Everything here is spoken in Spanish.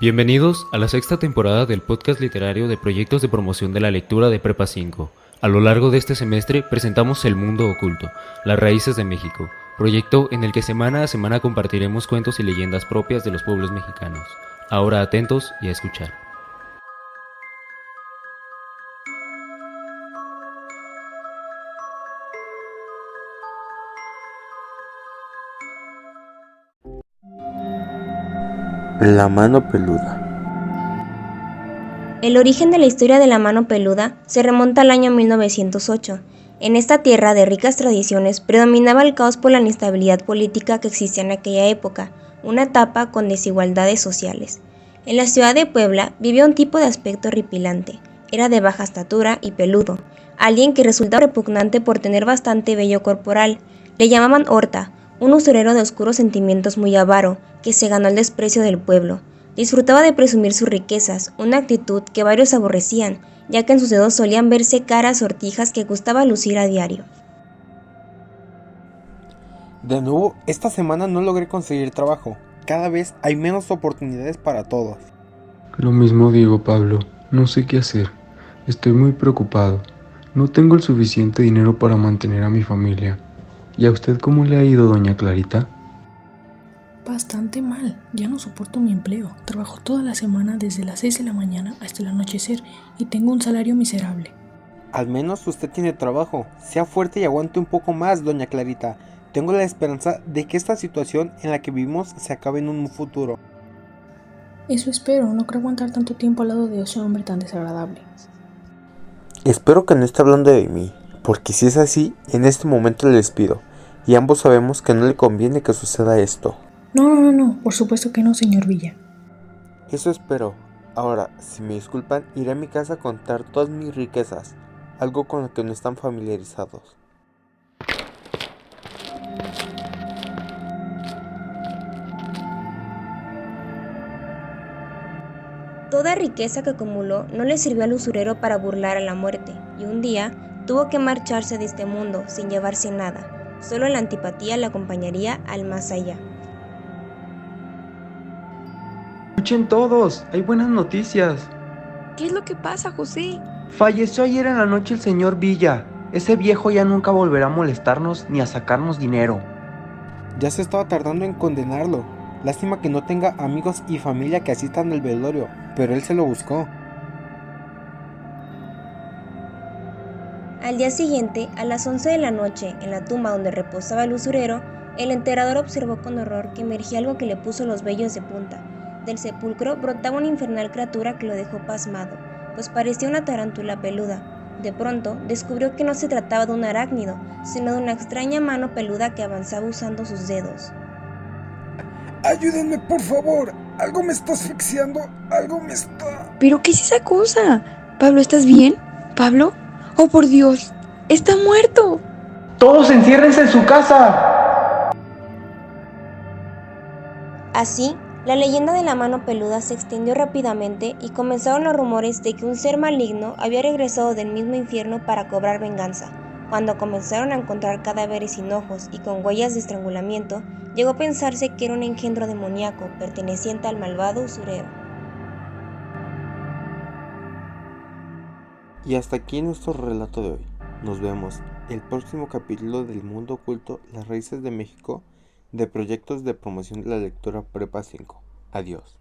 Bienvenidos a la sexta temporada del podcast literario de proyectos de promoción de la lectura de Prepa 5. A lo largo de este semestre presentamos El Mundo Oculto, Las Raíces de México, proyecto en el que semana a semana compartiremos cuentos y leyendas propias de los pueblos mexicanos. Ahora atentos y a escuchar. La mano peluda. El origen de la historia de la mano peluda se remonta al año 1908. En esta tierra de ricas tradiciones predominaba el caos por la inestabilidad política que existía en aquella época, una etapa con desigualdades sociales. En la ciudad de Puebla vivía un tipo de aspecto horripilante. Era de baja estatura y peludo, alguien que resultaba repugnante por tener bastante vello corporal. Le llamaban Horta, un usurero de oscuros sentimientos muy avaro, que se ganó el desprecio del pueblo. Disfrutaba de presumir sus riquezas, una actitud que varios aborrecían, ya que en sus dedos solían verse caras sortijas que gustaba lucir a diario. De nuevo, esta semana no logré conseguir trabajo. Cada vez hay menos oportunidades para todos. Lo mismo digo, Pablo. No sé qué hacer. Estoy muy preocupado. No tengo el suficiente dinero para mantener a mi familia. ¿Y a usted cómo le ha ido, doña Clarita? Bastante mal, ya no soporto mi empleo. Trabajo toda la semana desde las 6 de la mañana hasta el anochecer y tengo un salario miserable. Al menos usted tiene trabajo. Sea fuerte y aguante un poco más, doña Clarita. Tengo la esperanza de que esta situación en la que vivimos se acabe en un futuro. Eso espero, no creo aguantar tanto tiempo al lado de ese hombre tan desagradable. Espero que no esté hablando de mí, porque si es así, en este momento le despido. Y ambos sabemos que no le conviene que suceda esto. No, no, no, no, por supuesto que no, señor Villa. Eso espero. Ahora, si me disculpan, iré a mi casa a contar todas mis riquezas, algo con lo que no están familiarizados. Toda riqueza que acumuló no le sirvió al usurero para burlar a la muerte, y un día tuvo que marcharse de este mundo sin llevarse nada. Solo la antipatía le acompañaría al más allá. Escuchen todos, hay buenas noticias. ¿Qué es lo que pasa, José? Falleció ayer en la noche el señor Villa. Ese viejo ya nunca volverá a molestarnos ni a sacarnos dinero. Ya se estaba tardando en condenarlo. Lástima que no tenga amigos y familia que asistan al velorio, pero él se lo buscó. Al día siguiente, a las 11 de la noche, en la tumba donde reposaba el usurero, el enterrador observó con horror que emergía algo que le puso los vellos de punta. Del sepulcro brotaba una infernal criatura que lo dejó pasmado, pues parecía una tarántula peluda. De pronto, descubrió que no se trataba de un arácnido, sino de una extraña mano peluda que avanzaba usando sus dedos. Ayúdenme, por favor. Algo me está asfixiando. Algo me está... ¿Pero qué es esa cosa? Pablo, ¿estás bien? ¿Pablo? Oh, por Dios. Está muerto. Todos enciérrense en su casa. Así, la leyenda de la mano peluda se extendió rápidamente y comenzaron los rumores de que un ser maligno había regresado del mismo infierno para cobrar venganza. Cuando comenzaron a encontrar cadáveres sin ojos y con huellas de estrangulamiento, llegó a pensarse que era un engendro demoníaco perteneciente al malvado usurero. Y hasta aquí nuestro relato de hoy. Nos vemos el próximo capítulo del Mundo Oculto, las raíces de México, de proyectos de promoción de la lectura Prepa 5. Adiós.